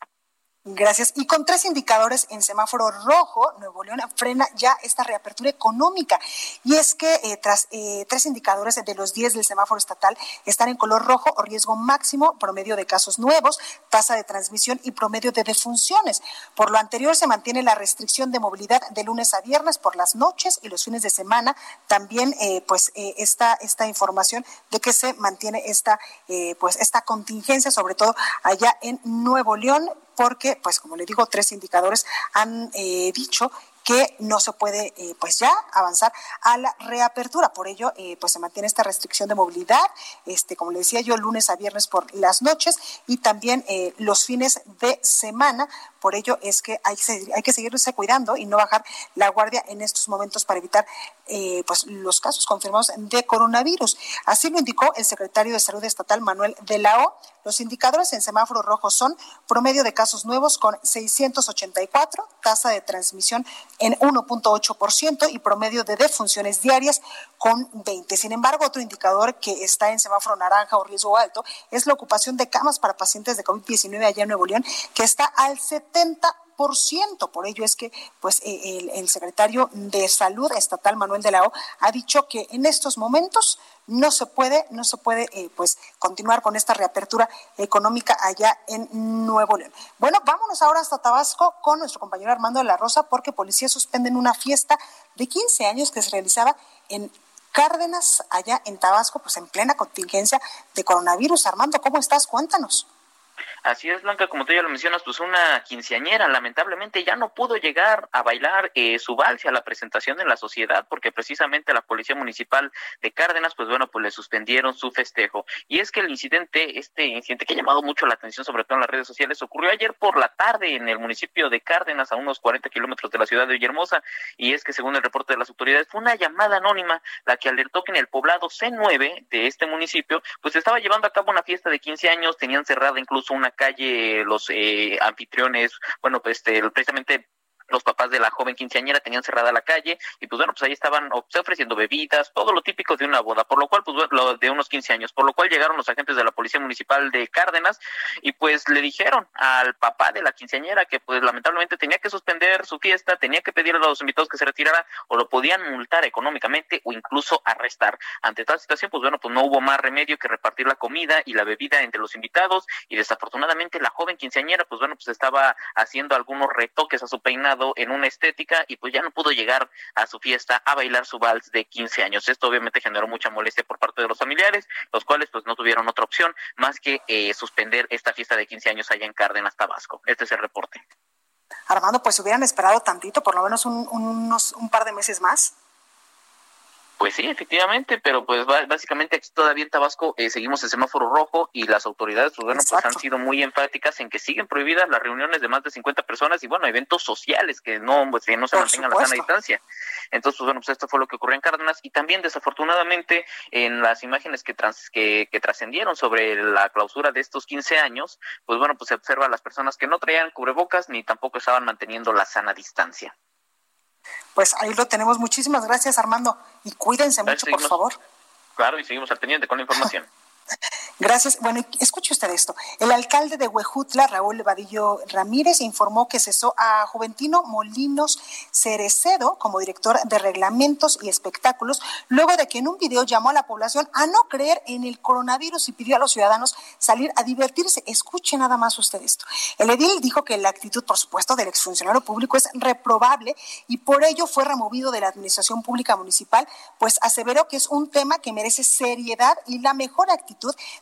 Gracias. Y con tres indicadores en semáforo rojo, Nuevo León frena ya esta reapertura económica. Y es que eh, tras eh, tres indicadores de los 10 del semáforo estatal están en color rojo o riesgo máximo, promedio de casos nuevos, tasa de transmisión y promedio de defunciones. Por lo anterior, se mantiene la restricción de movilidad de lunes a viernes por las noches y los fines de semana. También, eh, pues, esta, esta información de que se mantiene esta, pues, esta contingencia, sobre todo allá en Nuevo León porque, pues como le digo, tres indicadores han eh, dicho que no se puede eh, pues ya avanzar a la reapertura. Por ello, eh, pues se mantiene esta restricción de movilidad, este, como le decía yo, lunes a viernes por las noches y también los fines de semana. Por ello es que hay, hay que seguirse cuidando y no bajar la guardia en estos momentos para evitar pues los casos confirmados de coronavirus. Así lo indicó el secretario de Salud Estatal, Manuel de la O. Los indicadores en semáforo rojo son promedio de casos nuevos con 684, tasa de transmisión en 1.8% y promedio de defunciones diarias con 20. Sin embargo, otro indicador que está en semáforo naranja o riesgo alto es la ocupación de camas para pacientes de COVID-19 allá en Nuevo León, que está al 70 por ciento. Por ello es que pues eh, el, secretario de Salud estatal Manuel de la O ha dicho que en estos momentos no se puede no se puede eh, pues continuar con esta reapertura económica allá en Nuevo León. Bueno, vámonos ahora hasta Tabasco con nuestro compañero Armando de la Rosa porque policías suspenden una fiesta de 15 años que se realizaba en Cárdenas, allá en Tabasco, pues en plena contingencia de coronavirus. Armando, ¿cómo estás? Cuéntanos. Así es, Blanca, como tú ya lo mencionas, pues una quinceañera lamentablemente ya no pudo llegar a bailar eh, su vals a la presentación en la sociedad porque precisamente la Policía Municipal de Cárdenas, pues bueno, pues le suspendieron su festejo. Y es que el incidente, este incidente que ha llamado mucho la atención, sobre todo en las redes sociales, ocurrió ayer por la tarde en el municipio de Cárdenas, a unos 40 kilómetros de la ciudad de Villahermosa. Y es que según el reporte de las autoridades, fue una llamada anónima la que alertó que en el poblado C9 de este municipio, pues estaba llevando a cabo una fiesta de 15 años, tenían cerrada incluso una calle los eh, anfitriones, bueno, pues este, precisamente los papás de la joven quinceañera tenían cerrada la calle y pues bueno, pues ahí estaban ofreciendo bebidas, todo lo típico de una boda, por lo cual pues lo de unos 15 años, por lo cual llegaron los agentes de la Policía Municipal de Cárdenas y pues le dijeron al papá de la quinceañera que pues lamentablemente tenía que suspender su fiesta, tenía que pedirle a los invitados que se retirara o lo podían multar económicamente o incluso arrestar. Ante tal situación, pues bueno, pues no hubo más remedio que repartir la comida y la bebida entre los invitados y desafortunadamente la joven quinceañera pues bueno, pues estaba haciendo algunos retoques a su peinado en una estética y pues ya no pudo llegar a su fiesta a bailar su vals de 15 años. Esto obviamente generó mucha molestia por parte de los familiares, los cuales pues no tuvieron otra opción más que eh, suspender esta fiesta de 15 años allá en Cárdenas, Tabasco. Este es el reporte. Armando, pues hubieran esperado tantito, por lo menos un, unos, un par de meses más. Pues sí, efectivamente, pero pues básicamente aquí todavía en Tabasco eh, seguimos el semáforo rojo y las autoridades pues, bueno, pues han sido muy enfáticas en que siguen prohibidas las reuniones de más de 50 personas y bueno, eventos sociales que no, pues, que no se mantengan a la sana distancia. Entonces, pues bueno, pues esto fue lo que ocurrió en Cárdenas y también desafortunadamente en las imágenes que, trans, que, que trascendieron sobre la clausura de estos 15 años, pues bueno, pues se observa a las personas que no traían cubrebocas ni tampoco estaban manteniendo la sana distancia. Pues ahí lo tenemos. Muchísimas gracias, Armando. Y cuídense mucho, por favor. Claro, y seguimos al pendiente con la información. Gracias. Bueno, escuche usted esto. El alcalde de Huejutla, Raúl Vadillo Ramírez, informó que cesó a Juventino Molinos Cerecedo como director de reglamentos y espectáculos, luego de que en un video llamó a la población a no creer en el coronavirus y pidió a los ciudadanos salir a divertirse. Escuche nada más usted esto. El edil dijo que la actitud, por supuesto, del exfuncionario público es reprobable y por ello fue removido de la administración pública municipal, pues aseveró que es un tema que merece seriedad y la mejor actitud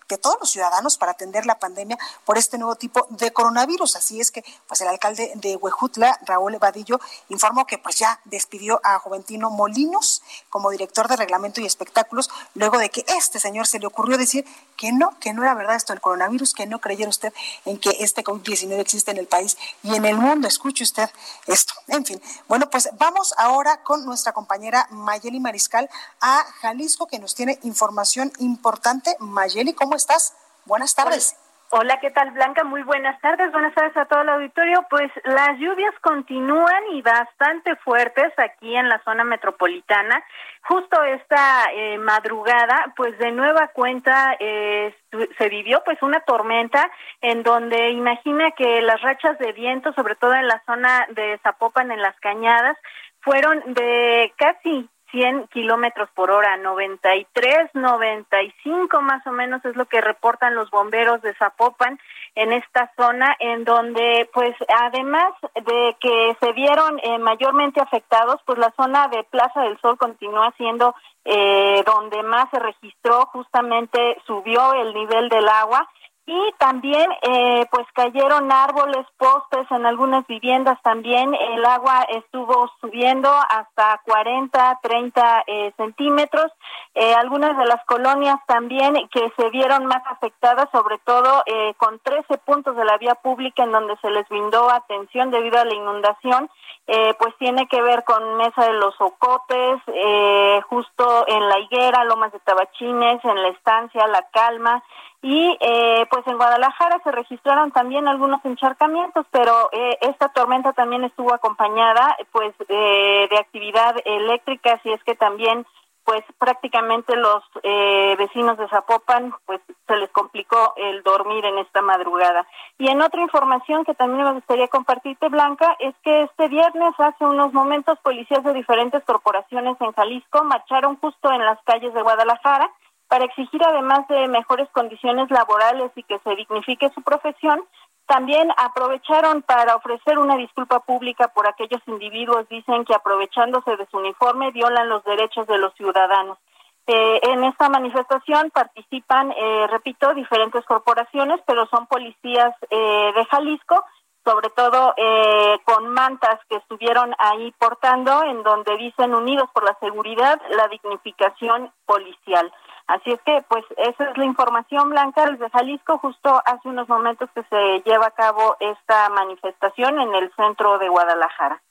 de todos los ciudadanos para atender la pandemia por este nuevo tipo de coronavirus. Así es que, pues el alcalde de Huejutla, Raúl Evadillo, informó que pues ya despidió a Juventino Molinos como director de reglamento y espectáculos, luego de que este señor se le ocurrió decir que no, que no era verdad esto del coronavirus, que no creyera usted en que este COVID-19 existe en el país y en el mundo. Escuche usted esto. En fin, bueno, pues vamos ahora con nuestra compañera Mayeli Mariscal a Jalisco, que nos tiene información importante. Mayeli, ¿cómo estás? Buenas tardes. Hola, ¿qué tal Blanca? Muy buenas tardes, buenas tardes a todo el auditorio. Pues las lluvias continúan y bastante fuertes aquí en la zona metropolitana. Justo esta eh, madrugada, pues de nueva cuenta eh, se vivió pues una tormenta en donde imagina que las rachas de viento, sobre todo en la zona de Zapopan, en las cañadas, fueron de casi 100 kilómetros por hora, 93, 95 más o menos es lo que reportan los bomberos de Zapopan en esta zona, en donde, pues, además de que se vieron eh, mayormente afectados, pues la zona de Plaza del Sol continúa siendo eh, donde más se registró, justamente subió el nivel del agua y también eh, pues cayeron árboles, postes en algunas viviendas también, el agua estuvo subiendo hasta 40, 30 eh, centímetros, eh, algunas de las colonias también que se vieron más afectadas, sobre todo eh, con 13 puntos de la vía pública en donde se les brindó atención debido a la inundación, eh, pues tiene que ver con Mesa de los Ocotes, eh, justo en La Higuera, Lomas de Tabachines, en La Estancia, La Calma, y eh, pues en Guadalajara se registraron también algunos encharcamientos, pero eh, esta tormenta también estuvo acompañada pues eh, de actividad eléctrica, así es que también pues prácticamente los eh, vecinos de Zapopan pues se les complicó el dormir en esta madrugada. Y en otra información que también me gustaría compartirte, Blanca, es que este viernes, hace unos momentos, policías de diferentes corporaciones en Jalisco marcharon justo en las calles de Guadalajara para exigir además de mejores condiciones laborales y que se dignifique su profesión, también aprovecharon para ofrecer una disculpa pública por aquellos individuos, dicen que aprovechándose de su uniforme violan los derechos de los ciudadanos. Eh, en esta manifestación participan, eh, repito, diferentes corporaciones, pero son policías eh, de Jalisco, sobre todo eh, con mantas que estuvieron ahí portando, en donde dicen unidos por la seguridad, la dignificación policial. Así es que, pues, esa es la información blanca desde Jalisco. Justo hace unos momentos que se lleva a cabo esta manifestación en el centro de Guadalajara.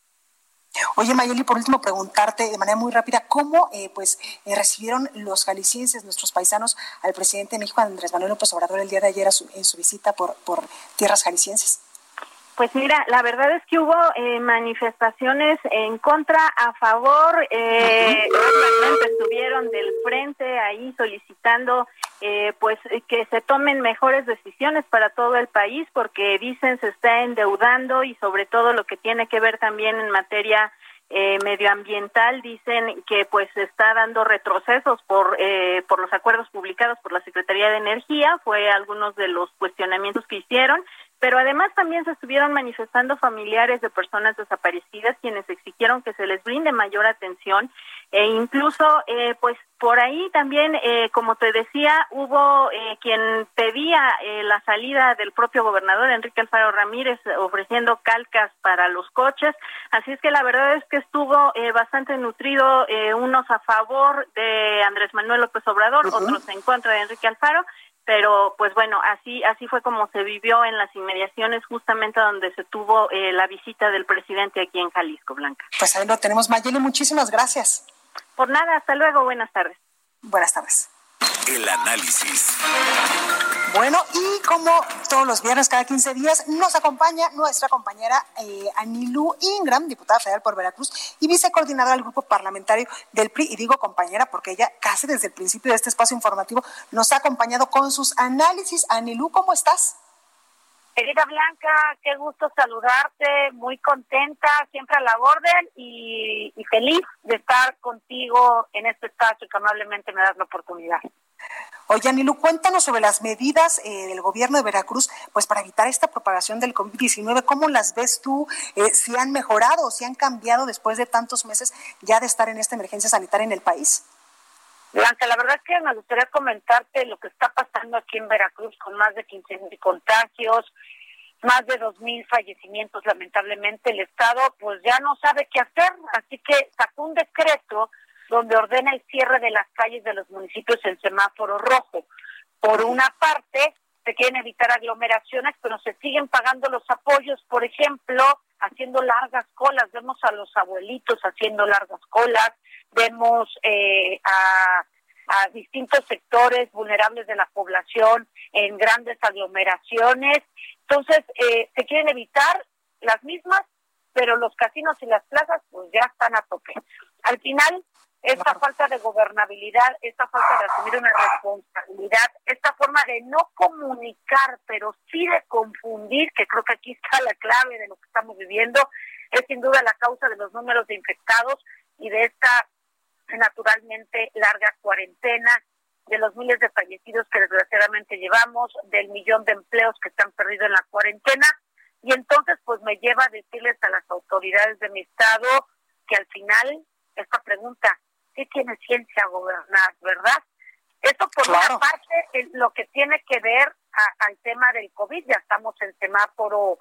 Oye, Mayeli, por último, preguntarte de manera muy rápida, ¿cómo eh, pues eh, recibieron los jaliscienses, nuestros paisanos, al presidente de México, Andrés Manuel López Obrador, el día de ayer en su visita por, por tierras jaliscienses? Pues mira, la verdad es que hubo eh, manifestaciones en contra, a favor, eh, estuvieron del frente ahí solicitando eh, pues que se tomen mejores decisiones para todo el país porque dicen se está endeudando y sobre todo lo que tiene que ver también en materia eh, medioambiental dicen que pues se está dando retrocesos por eh, por los acuerdos publicados por la Secretaría de Energía fue algunos de los cuestionamientos que hicieron pero además también se estuvieron manifestando familiares de personas desaparecidas quienes exigieron que se les brinde mayor atención e incluso eh, pues por ahí también eh, como te decía hubo eh, quien pedía la salida del propio gobernador Enrique Alfaro Ramírez ofreciendo calcas para los coches. Así es que la verdad es que estuvo bastante nutrido unos a favor de Andrés Manuel López Obrador otros en contra de Enrique Alfaro pero pues bueno, así así fue como se vivió en las inmediaciones justamente donde se tuvo eh, la visita del presidente aquí en Jalisco, Blanca. Pues ahí lo tenemos, Mayeli, muchísimas gracias. Por nada, hasta luego, buenas tardes. Buenas tardes. El análisis. Bueno, y como todos los viernes, cada 15 días, nos acompaña nuestra compañera eh, Anilú Ingram, diputada federal por Veracruz y vicecoordinadora del grupo parlamentario del PRI. Y digo compañera porque ella casi desde el principio de este espacio informativo nos ha acompañado con sus análisis. Anilú, ¿cómo estás? Querida Blanca, qué gusto saludarte, muy contenta, siempre a la orden y, y feliz de estar contigo en este espacio que amablemente me das la oportunidad. Oye, Anilu, cuéntanos sobre las medidas eh, del gobierno de Veracruz, pues para evitar esta propagación del COVID-19. ¿Cómo las ves tú? Eh, ¿Si han mejorado o si han cambiado después de tantos meses ya de estar en esta emergencia sanitaria en el país? Blanca, la verdad es que me gustaría comentarte lo que está pasando aquí en Veracruz con más de 15 mil contagios, más de 2 mil fallecimientos. Lamentablemente el Estado pues ya no sabe qué hacer, así que sacó un decreto donde ordena el cierre de las calles de los municipios en semáforo rojo. Por una parte, se quieren evitar aglomeraciones, pero se siguen pagando los apoyos, por ejemplo, haciendo largas colas. Vemos a los abuelitos haciendo largas colas, vemos eh, a, a distintos sectores vulnerables de la población en grandes aglomeraciones. Entonces, eh, se quieren evitar las mismas, pero los casinos y las plazas pues ya están a tope. Al final, esta falta de gobernabilidad, esta falta de asumir una responsabilidad, esta forma de no comunicar, pero sí de confundir, que creo que aquí está la clave de lo que estamos viviendo, es sin duda la causa de los números de infectados y de esta naturalmente larga cuarentena, de los miles de fallecidos que desgraciadamente llevamos, del millón de empleos que están perdidos en la cuarentena. Y entonces, pues me lleva a decirles a las autoridades de mi estado que al final esta pregunta, sí tiene ciencia gobernar, ¿verdad? Esto por una parte lo que tiene que ver al tema del COVID, ya estamos en semáforo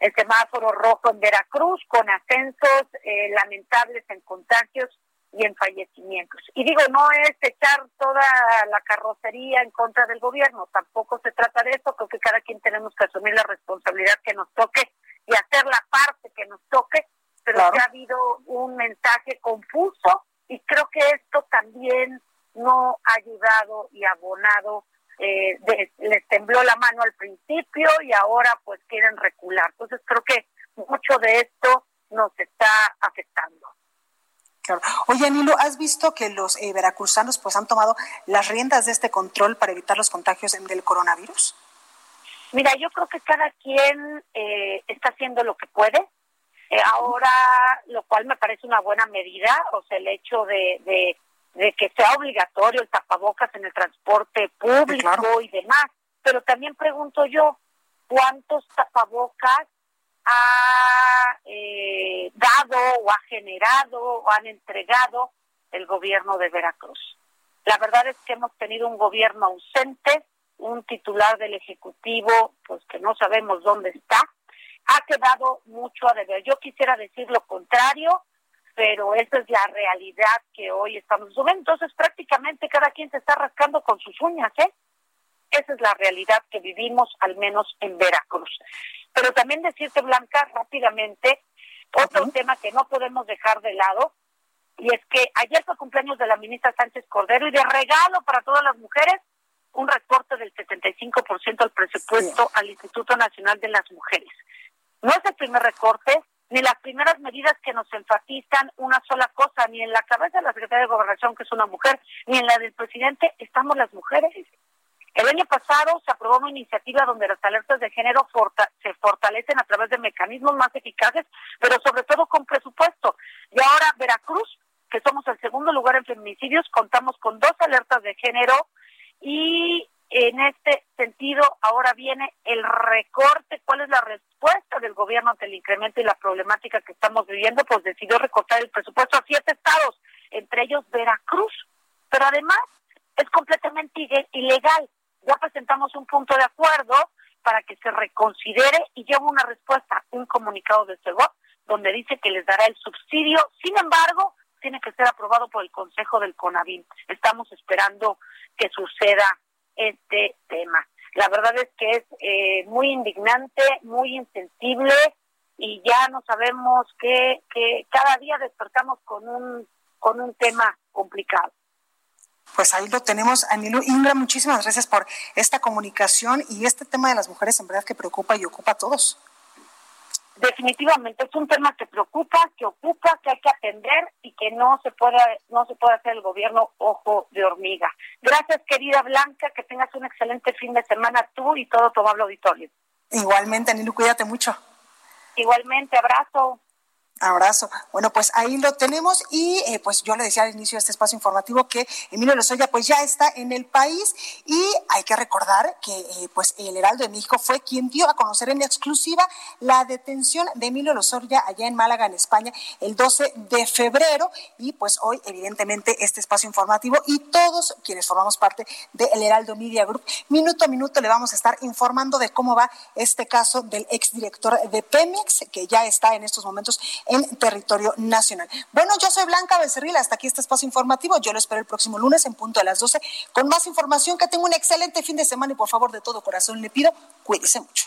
el semáforo rojo en Veracruz con ascensos eh, lamentables en contagios y en fallecimientos. Y digo, no es echar toda la carrocería en contra del gobierno, tampoco se trata de eso, creo que cada quien tenemos que asumir la responsabilidad que nos toque y hacer la parte que nos toque, pero ya ha habido un mensaje confuso y creo que esto también no ha ayudado y abonado. Eh, les tembló la mano al principio y ahora pues quieren recular. Entonces creo que mucho de esto nos está afectando. Claro. Oye, Anilo, ¿has visto que los eh, veracruzanos pues han tomado las riendas de este control para evitar los contagios del coronavirus? Mira, yo creo que cada quien eh, está haciendo lo que puede. Eh, ahora, lo cual me parece una buena medida, o sea, el hecho de, de, que sea obligatorio el tapabocas en el transporte público y demás. Pero también pregunto yo, ¿cuántos tapabocas ha eh, dado o ha generado o han entregado el gobierno de Veracruz? La verdad es que hemos tenido un gobierno ausente, un titular del Ejecutivo, pues que no sabemos dónde está, ha quedado mucho a deber. Yo quisiera decir lo contrario, pero esa es la realidad que hoy estamos viviendo. Entonces, prácticamente cada quien se está rascando con sus uñas, ¿eh? Esa es la realidad que vivimos, al menos en Veracruz. Pero también decirte, Blanca, rápidamente, otro tema que no podemos dejar de lado, y es que ayer fue cumpleaños de la ministra Sánchez Cordero y de regalo para todas las mujeres, un recorte del 75% al presupuesto al Instituto Nacional de las Mujeres. No es el primer recorte, ni las primeras medidas que nos enfatizan una sola cosa, ni en la cabeza de la Secretaría de Gobernación, que es una mujer, ni en la del presidente, estamos las mujeres. El año pasado se aprobó una iniciativa donde las alertas de género se fortalecen a través de mecanismos más eficaces, pero sobre todo con presupuesto. Y ahora Veracruz, que somos el segundo lugar en feminicidios, contamos con dos alertas de género y en este sentido ahora viene el recorte. ¿Cuál es la respuesta del gobierno ante el incremento y la problemática que estamos viviendo? Pues decidió recortar el presupuesto a siete estados, entre ellos Veracruz. Pero además es completamente ilegal. Ya presentamos un punto de acuerdo para que se reconsidere y lleve una respuesta, un comunicado de CEGOP, donde dice que les dará el subsidio. Sin embargo, tiene que ser aprobado por el Consejo del CONAVIM. Estamos esperando que suceda este tema. La verdad es que es eh, muy indignante, muy insensible y ya no sabemos que, que cada día despertamos con un, con un tema complicado. Pues ahí lo tenemos, Anilu. Indra, muchísimas gracias por esta comunicación y este tema de las mujeres en verdad que preocupa y ocupa a todos definitivamente es un tema que preocupa, que ocupa, que hay que atender y que no se puede no se puede hacer el gobierno ojo de hormiga. Gracias, querida Blanca, que tengas un excelente fin de semana tú y todo tu amable auditorio. Igualmente, Anilu, cuídate mucho. Igualmente, abrazo. Abrazo. Bueno, pues ahí lo tenemos y eh, pues yo le decía al inicio de este espacio informativo que Emilio Lozoya pues ya está en el país y hay que recordar que eh, pues el Heraldo de México fue quien dio a conocer en exclusiva la detención de Emilio Lozoya allá en Málaga, en España, el 12 de febrero y pues hoy evidentemente este espacio informativo y todos quienes formamos parte del Heraldo Media Group, minuto a minuto le vamos a estar informando de cómo va este caso del exdirector de Pemex que ya está en estos momentos en territorio nacional. Bueno, yo soy Blanca Becerril, hasta aquí este espacio informativo. Yo lo espero el próximo lunes en punto de las 12 con más información. Que tenga un excelente fin de semana y por favor de todo corazón le pido, cuídese mucho.